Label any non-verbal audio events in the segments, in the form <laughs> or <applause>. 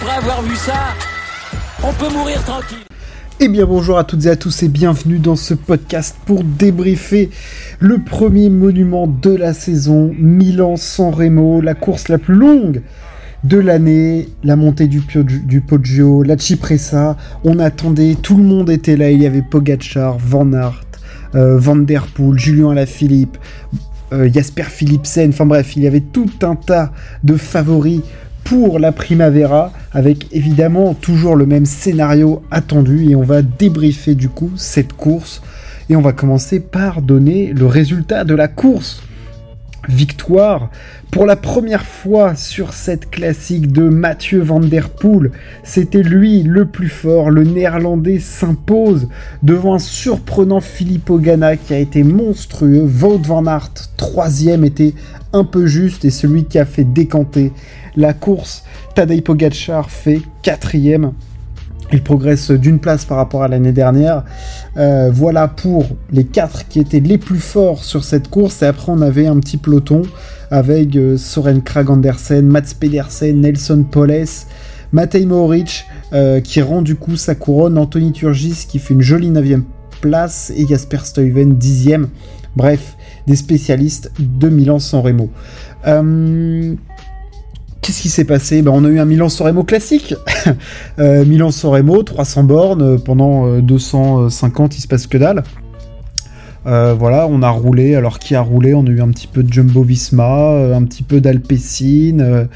après avoir vu ça, on peut mourir tranquille. Eh bien bonjour à toutes et à tous et bienvenue dans ce podcast pour débriefer le premier monument de la saison, Milan-San Remo, la course la plus longue de l'année, la montée du, Poggio, la Cipressa, on attendait, tout le monde était là, il y avait Pogacar, Van Aert, euh, Van Der Poel, Julien Alaphilippe, euh, Jasper Philipsen, enfin bref, il y avait tout un tas de favoris pour la Primavera, avec évidemment toujours le même scénario attendu, et on va débriefer du coup cette course, et on va commencer par donner le résultat de la course victoire pour la première fois sur cette classique de Mathieu Van Der Poel. C'était lui le plus fort, le néerlandais s'impose devant un surprenant Filippo Ganna qui a été monstrueux. Wout Van Aert, troisième, était un peu juste et celui qui a fait décanter la course. Tadej Pogacar fait quatrième. Il progresse d'une place par rapport à l'année dernière. Euh, voilà pour les quatre qui étaient les plus forts sur cette course. Et après, on avait un petit peloton avec euh, Soren Krag Andersen, Mats Pedersen, Nelson Poles, Matej Mohoric euh, qui rend du coup sa couronne, Anthony Turgis qui fait une jolie 9 place et Jasper Stuyven 10 Bref, des spécialistes de Milan-San Remo. Qu'est-ce qui s'est passé? Ben, On a eu un Milan-Soremo classique. <laughs> euh, Milan-Soremo, 300 bornes, euh, pendant 250, euh, il se passe que dalle. Voilà, on a roulé. Alors qui a roulé? On a eu un petit peu de Jumbo Visma, un petit peu d'Alpecin.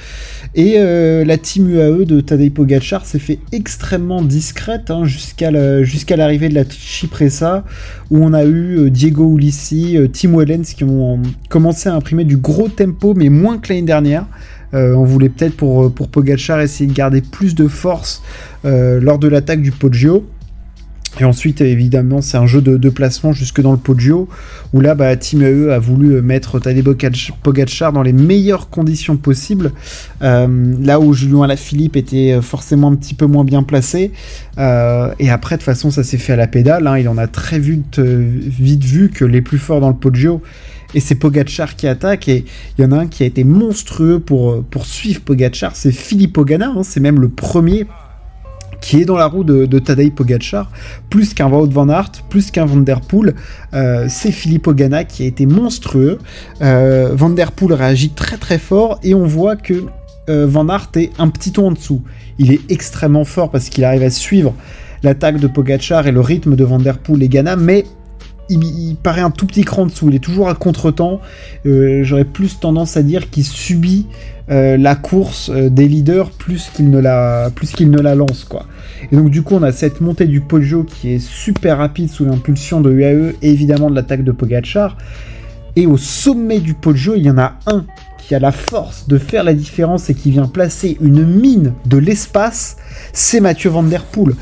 et la team UAE de Tadej Pogacar s'est fait extrêmement discrète hein, jusqu'à l'arrivée de la Cipressa, où on a eu Diego Ulissi, Tim Wellens qui ont commencé à imprimer du gros tempo, mais moins que l'année dernière. Euh, on voulait peut-être pour, euh, pour Pogachar essayer de garder plus de force euh, lors de l'attaque du Poggio. Et ensuite, évidemment, c'est un jeu de, placement jusque dans le Poggio, où là, bah, Team AE a voulu mettre Tadej Pogacar dans les meilleures conditions possibles, là où Julien Alaphilippe était forcément un petit peu moins bien placé. et après, de toute façon, ça s'est fait à la pédale. Hein. il en a très vite, vite vu que les plus forts dans le Poggio, et c'est Pogachar qui attaque et il y en a un qui a été monstrueux pour, pour suivre Pogachar, c'est Philippe Ogana, hein. c'est même le premier qui est dans la roue de, de Tadej plus qu'un Wout van Aert, plus qu'un Van Der Poel, euh, c'est Philippe Ogana qui a été monstrueux. Euh, Van Der Poel réagit très très fort et on voit que euh, Van Aert est un petit ton en dessous. Il est extrêmement fort parce qu'il arrive à suivre l'attaque de Pogachar et le rythme de Van Der Poel et Ghana, mais il, paraît un tout petit cran dessous. Il est toujours à contre-temps. Euh, j'aurais plus tendance à dire qu'il subit euh, la course euh, des leaders plus qu'il ne la ne la lance quoi. Et donc du coup on a cette montée du Poggio qui est super rapide sous l'impulsion de UAE et évidemment de l'attaque de Pogachar. Et au sommet du Poggio, il y en a un qui a la force de faire la différence et qui vient placer une mine de l'espace, c'est Mathieu Van Der Poel.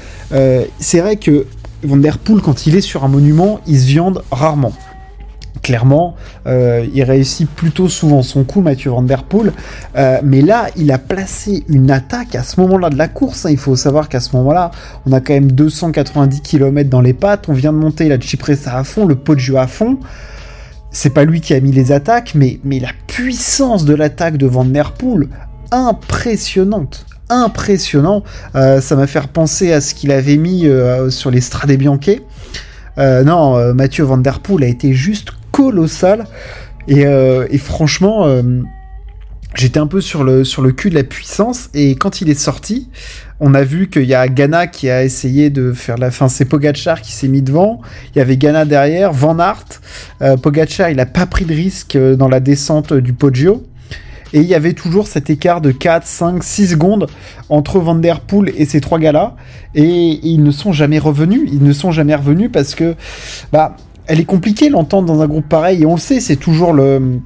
c'est vrai que Van quand il est sur un monument, il se viande rarement. Clairement, euh, il réussit plutôt souvent son coup, Mathieu Van Der Poel. Euh, mais là, il a placé une attaque à ce moment-là de la course. Hein. Il faut savoir qu'à ce moment-là, on a quand même 290 km dans les pattes. On vient de monter la Cipressa à fond, le Poggio à fond. C'est pas lui qui a mis les attaques, mais, mais la puissance de l'attaque de Van Der Poel, impressionnante impressionnant. Euh, ça m'a fait penser à ce qu'il avait mis euh, sur les Strade Bianche. Euh, non, Mathieu Van Der Poel a été juste colossal. Et, franchement, j'étais un peu sur le, sur le cul de la puissance. Et quand il est sorti, on a vu qu'il y a Ghana qui a essayé de faire la fin. C'est Pogachar qui s'est mis devant. Il y avait Ghana derrière, Van Aert. Pogachar, il a pas pris de risque dans la descente du Poggio. Et il y avait toujours cet écart de 4, 5, 6 secondes entre Van Der Poel et ces trois gars-là. Et, ils ne sont jamais revenus. Ils ne sont jamais revenus parce que, bah, elle est compliquée l'entente dans un groupe pareil. Et on le sait, c'est toujours le,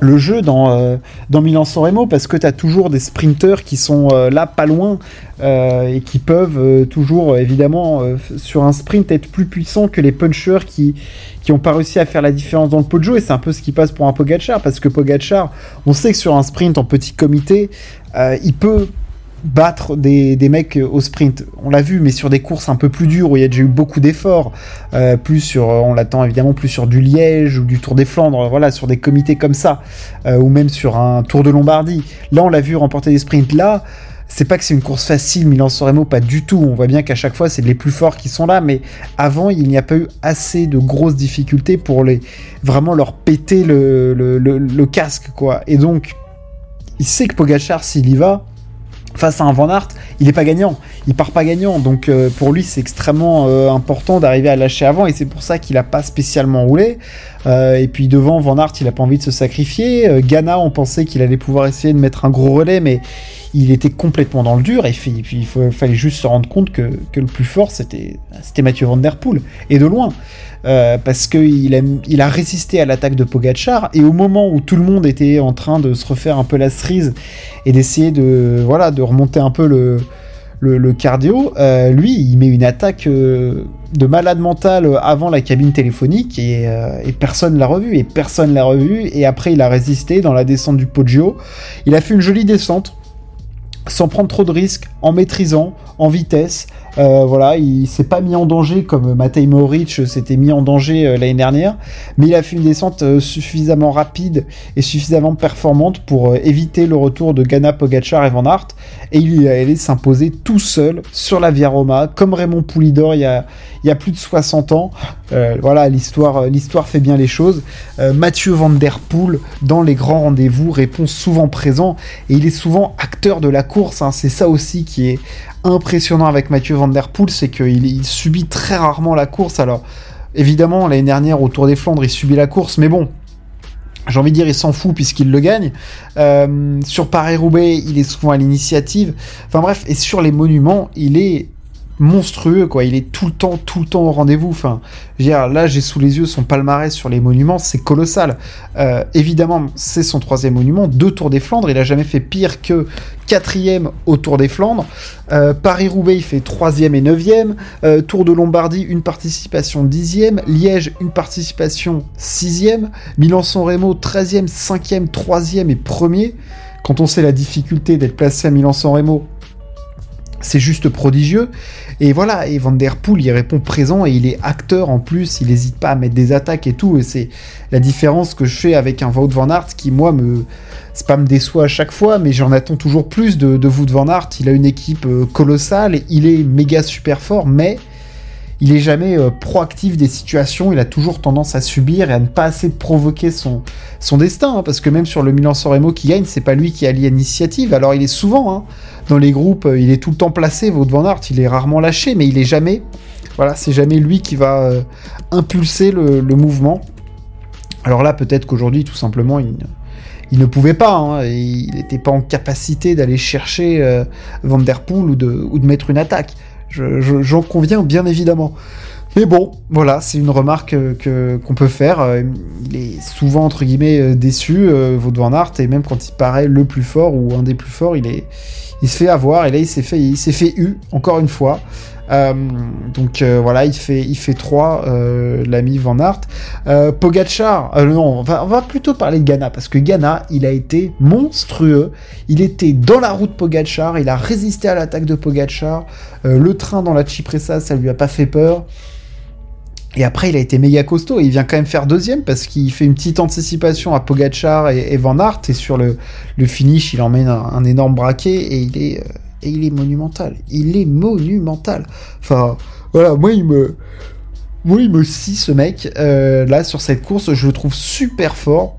le jeu dans, euh, dans Milan-San parce que tu toujours des sprinteurs qui sont euh, là pas loin euh, et qui peuvent toujours évidemment sur un sprint être plus puissants que les punchers qui qui ont pas réussi à faire la différence dans le pot et c'est un peu ce qui passe pour un Pogachar parce que Pogachar on sait que sur un sprint en petit comité il peut battre des, mecs au sprint. On l'a vu, mais sur des courses un peu plus dures où il y a déjà eu beaucoup d'efforts, euh, plus sur, on l'attend évidemment plus sur du Liège ou du Tour des Flandres, voilà, sur des comités comme ça, euh, ou même sur un Tour de Lombardie. Là, on l'a vu remporter des sprints. Là, c'est pas que c'est une course facile, Milan-San Remo, pas du tout. On voit bien qu'à chaque fois, c'est les plus forts qui sont là, mais avant, il n'y a pas eu assez de grosses difficultés pour les vraiment leur péter le, le casque, quoi. Et donc, il sait que Pogachar, s'il y va, face à un Van Aert, il n'est pas gagnant. Il part pas gagnant. Donc euh, pour lui, c'est extrêmement euh, important d'arriver à lâcher avant. Et c'est pour ça qu'il n'a pas spécialement roulé. Euh, et puis devant Van Aert, il n'a pas envie de se sacrifier. Ghana, on pensait qu'il allait pouvoir essayer de mettre un gros relais, mais il était complètement dans le dur. Et puis, il fallait juste se rendre compte que, le plus fort, c'était Mathieu Van Der Poel. Et de loin. Euh, parce qu'il a, il a résisté à l'attaque de Pogachar et au moment où tout le monde était en train de se refaire un peu la cerise et d'essayer de voilà de remonter un peu le, le, cardio, euh, lui il met une attaque euh, de malade mental avant la cabine téléphonique et, et personne l'a revu et personne l'a revu et après il a résisté dans la descente du Poggio. Il a fait une jolie descente sans prendre trop de risques, en maîtrisant, en vitesse. Euh, voilà, il s'est pas mis en danger comme Matej Moric s'était mis en danger euh, l'année dernière, mais il a fait une descente euh, suffisamment rapide et suffisamment performante pour éviter le retour de Ghana, Pogacar et Van Aert, et il allé s'imposer tout seul sur la Via Roma, comme Raymond Poulidor il y a plus de 60 ans. Voilà, l'histoire, l'histoire fait bien les choses. Mathieu Van Der Poel, dans les grands rendez-vous, répond souvent présent, et il est souvent acteur de la course, hein. c'est ça aussi qui est impressionnant avec Mathieu Van Der Poel, c'est qu'il subit très rarement la course. Alors, évidemment, l'année dernière, au Tour des Flandres, il subit la course, mais bon, j'ai envie de dire, il s'en fout puisqu'il le gagne. Euh, sur Paris-Roubaix, il est souvent à l'initiative. Enfin bref, et sur les monuments, il est monstrueux, quoi. Il est tout le temps, tout le temps au rendez-vous. Enfin, là, j'ai sous les yeux son palmarès sur les monuments, c'est colossal. Euh, évidemment, c'est son troisième monument, deux Tours des Flandres. Il a jamais fait pire que quatrième au Tour des Flandres. Euh, Paris-Roubaix, il fait troisième et neuvième. Euh, Tour de Lombardie, une participation dixième. Liège, une participation sixième. Milan-San Remo, treizième, cinquième, troisième et premier. Quand on sait la difficulté d'être placé à Milan-San Remo, c'est juste prodigieux. Et voilà, et Van Der Poel, il répond présent et il est acteur en plus, il n'hésite pas à mettre des attaques et tout. Et c'est la différence que je fais avec un Wout Van Aert qui, moi, me. C'est pas me déçoit à chaque fois, mais j'en attends toujours plus de, de Van Aert. Il a une équipe euh, colossale, il est méga super fort, mais il est jamais euh, proactif des situations, il a toujours tendance à subir et à ne pas assez provoquer son, son destin, hein, parce que même sur le Milan-San Remo qui gagne, c'est pas lui qui a l'initiative, alors il est souvent hein, dans les groupes, euh, il est tout le temps placé, Vaud Van Aert, il est rarement lâché, mais il est jamais, voilà, c'est jamais lui qui va euh, impulser le, mouvement. Alors là, peut-être qu'aujourd'hui, tout simplement, il, ne pouvait pas, hein, il n'était pas en capacité d'aller chercher Poel ou de, ou de mettre une attaque. J'en conviens bien évidemment. Mais bon, voilà, c'est une remarque que qu'on peut faire. Euh, il est souvent entre guillemets euh, déçu, euh, Van Aert, et même quand il paraît le plus fort ou un des plus forts, il est, il se fait avoir. Et là, il s'est fait, il s'est fait eu encore une fois. Euh, donc euh, voilà, il fait, il fait 3, euh, l'ami Van Aert. Pogachar, non, on va, plutôt parler de Ghana, parce que Ghana, il a été monstrueux. Il était dans la route Pogachar, il a résisté à l'attaque de Pogachar. le train dans la Cipressa, ça lui a pas fait peur. Et après, il a été méga costaud. Et il vient quand même faire deuxième parce qu'il fait une petite anticipation à Pogachar et, Van Aert. Et sur le, finish, il emmène un énorme braquet et il est, et il est monumental. Il est monumental. Enfin, voilà, moi il me, moi il me scie ce mec. Euh, là sur cette course, je le trouve super fort,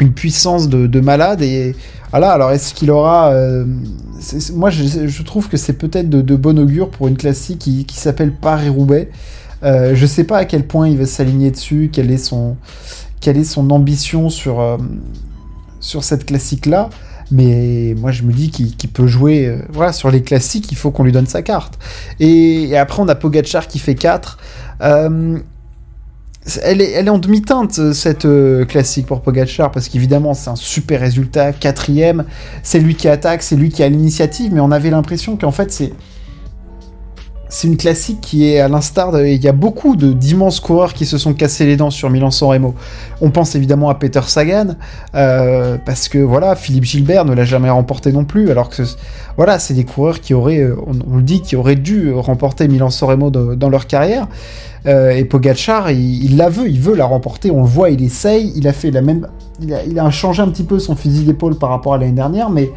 une puissance de, malade et voilà. Alors est-ce qu'il aura, euh, moi je, trouve que c'est peut-être de, bon augure pour une classique qui, s'appelle Paris Roubaix. Euh, je sais pas à quel point il va s'aligner dessus, quelle est son, quelle est son ambition sur euh, sur cette classique là. Mais moi, je me dis qu'il peut jouer euh, voilà, sur les classiques, il faut qu'on lui donne sa carte. Et, après, on a Pogachar qui fait 4. Euh, elle, est, elle est en demi-teinte, cette euh, classique pour Pogachar, parce qu'évidemment, c'est un super résultat. Quatrième, c'est lui qui attaque, c'est lui qui a l'initiative, mais on avait l'impression qu'en fait, c'est c'est une classique qui est à l'instar de... Il y a beaucoup d'immenses coureurs qui se sont cassés les dents sur Milan-San Remo. On pense évidemment à Peter Sagan, euh, parce que voilà, Philippe Gilbert ne l'a jamais remporté non plus, alors que voilà, c'est des coureurs qui auraient, euh, on, le dit, qui auraient dû remporter Milan-San Remo dans leur carrière. Euh, et Pogachar, il, la veut, il veut la remporter, on le voit, il essaye, il a fait la même... Il a, il a changé un petit peu son fusil d'épaule par rapport à l'année dernière, mais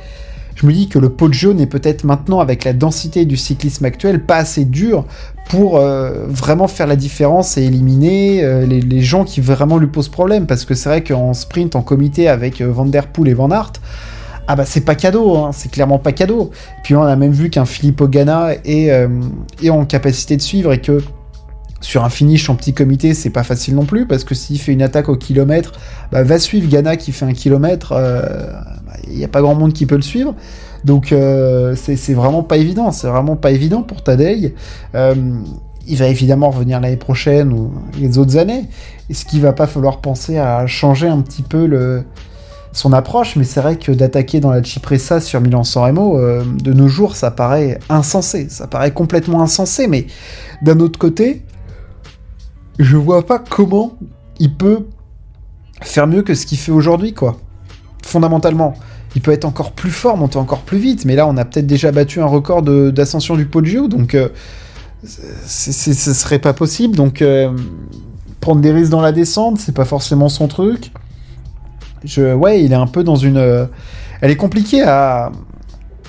je me dis que le Poggio n'est peut-être maintenant, avec la densité du cyclisme actuel, pas assez dur pour euh, vraiment faire la différence et éliminer euh, les, gens qui vraiment lui posent problème. Parce que c'est vrai qu'en sprint, en comité avec Van Der Poel et Van Aert, ah bah c'est pas cadeau, hein, c'est clairement pas cadeau. Puis on a même vu qu'un Filippo Ganna est en capacité de suivre et que sur un finish en petit comité, c'est pas facile non plus, parce que s'il fait une attaque au kilomètre, bah, va suivre Ghana qui fait un kilomètre, il euh, n'y bah, a pas grand monde qui peut le suivre. Donc euh, c'est vraiment pas évident, c'est vraiment pas évident pour Tadei. Euh, il va évidemment revenir l'année prochaine ou les autres années. Est-ce qu'il va pas falloir penser à changer un petit peu le, son approche? Mais c'est vrai que d'attaquer dans la Cipressa sur Milan-San Remo, de nos jours, ça paraît insensé. Ça paraît complètement insensé, mais d'un autre côté, je vois pas comment il peut faire mieux que ce qu'il fait aujourd'hui, quoi. Fondamentalement. Il peut être encore plus fort, monter encore plus vite, mais là, on a peut-être déjà battu un record d'ascension du Poggio, donc euh, ce serait pas possible. Donc, euh, prendre des risques dans la descente, c'est pas forcément son truc. Je, ouais, il est un peu dans une. Euh, elle est compliquée à,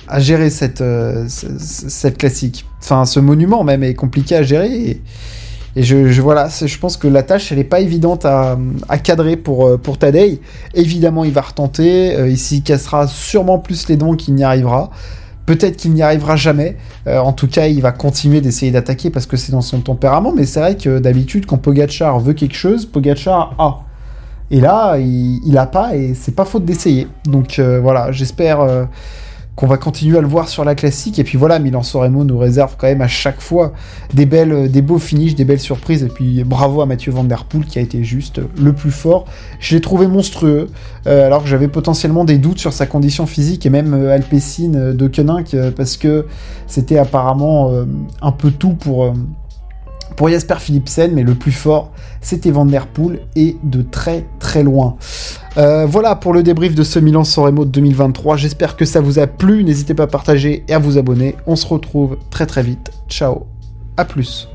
à gérer cette, cette classique. Enfin, ce monument même est compliqué à gérer. Et je, voilà, je pense que la tâche, elle n'est pas évidente à, cadrer pour, euh, pour Tadei. Évidemment, il va retenter. Euh, il s'y cassera sûrement plus les dents qu'il n'y arrivera. Peut-être qu'il n'y arrivera jamais. Euh, en tout cas, il va continuer d'essayer d'attaquer parce que c'est dans son tempérament. Mais c'est vrai que d'habitude, quand Pogachar veut quelque chose, Pogachar a. Et là, il, il a pas et c'est pas faute d'essayer. Donc voilà, j'espère qu'on va continuer à le voir sur la classique. Et puis voilà, Milan Soremo nous réserve quand même à chaque fois des belles, des beaux finishes, des belles surprises. Et puis bravo à Mathieu Van Der Poel qui a été juste le plus fort. Je l'ai trouvé monstrueux, euh, alors que j'avais potentiellement des doutes sur sa condition physique et même euh, Alpecin de Koenig euh, parce que c'était apparemment un peu tout pour pour Jasper Philipsen, mais le plus fort, c'était Van Der Poel, et de très très loin. Euh, voilà pour le débrief de ce Milan San Remo 2023. J'espère que ça vous a plu. N'hésitez pas à partager et à vous abonner. On se retrouve très très vite. Ciao. À plus.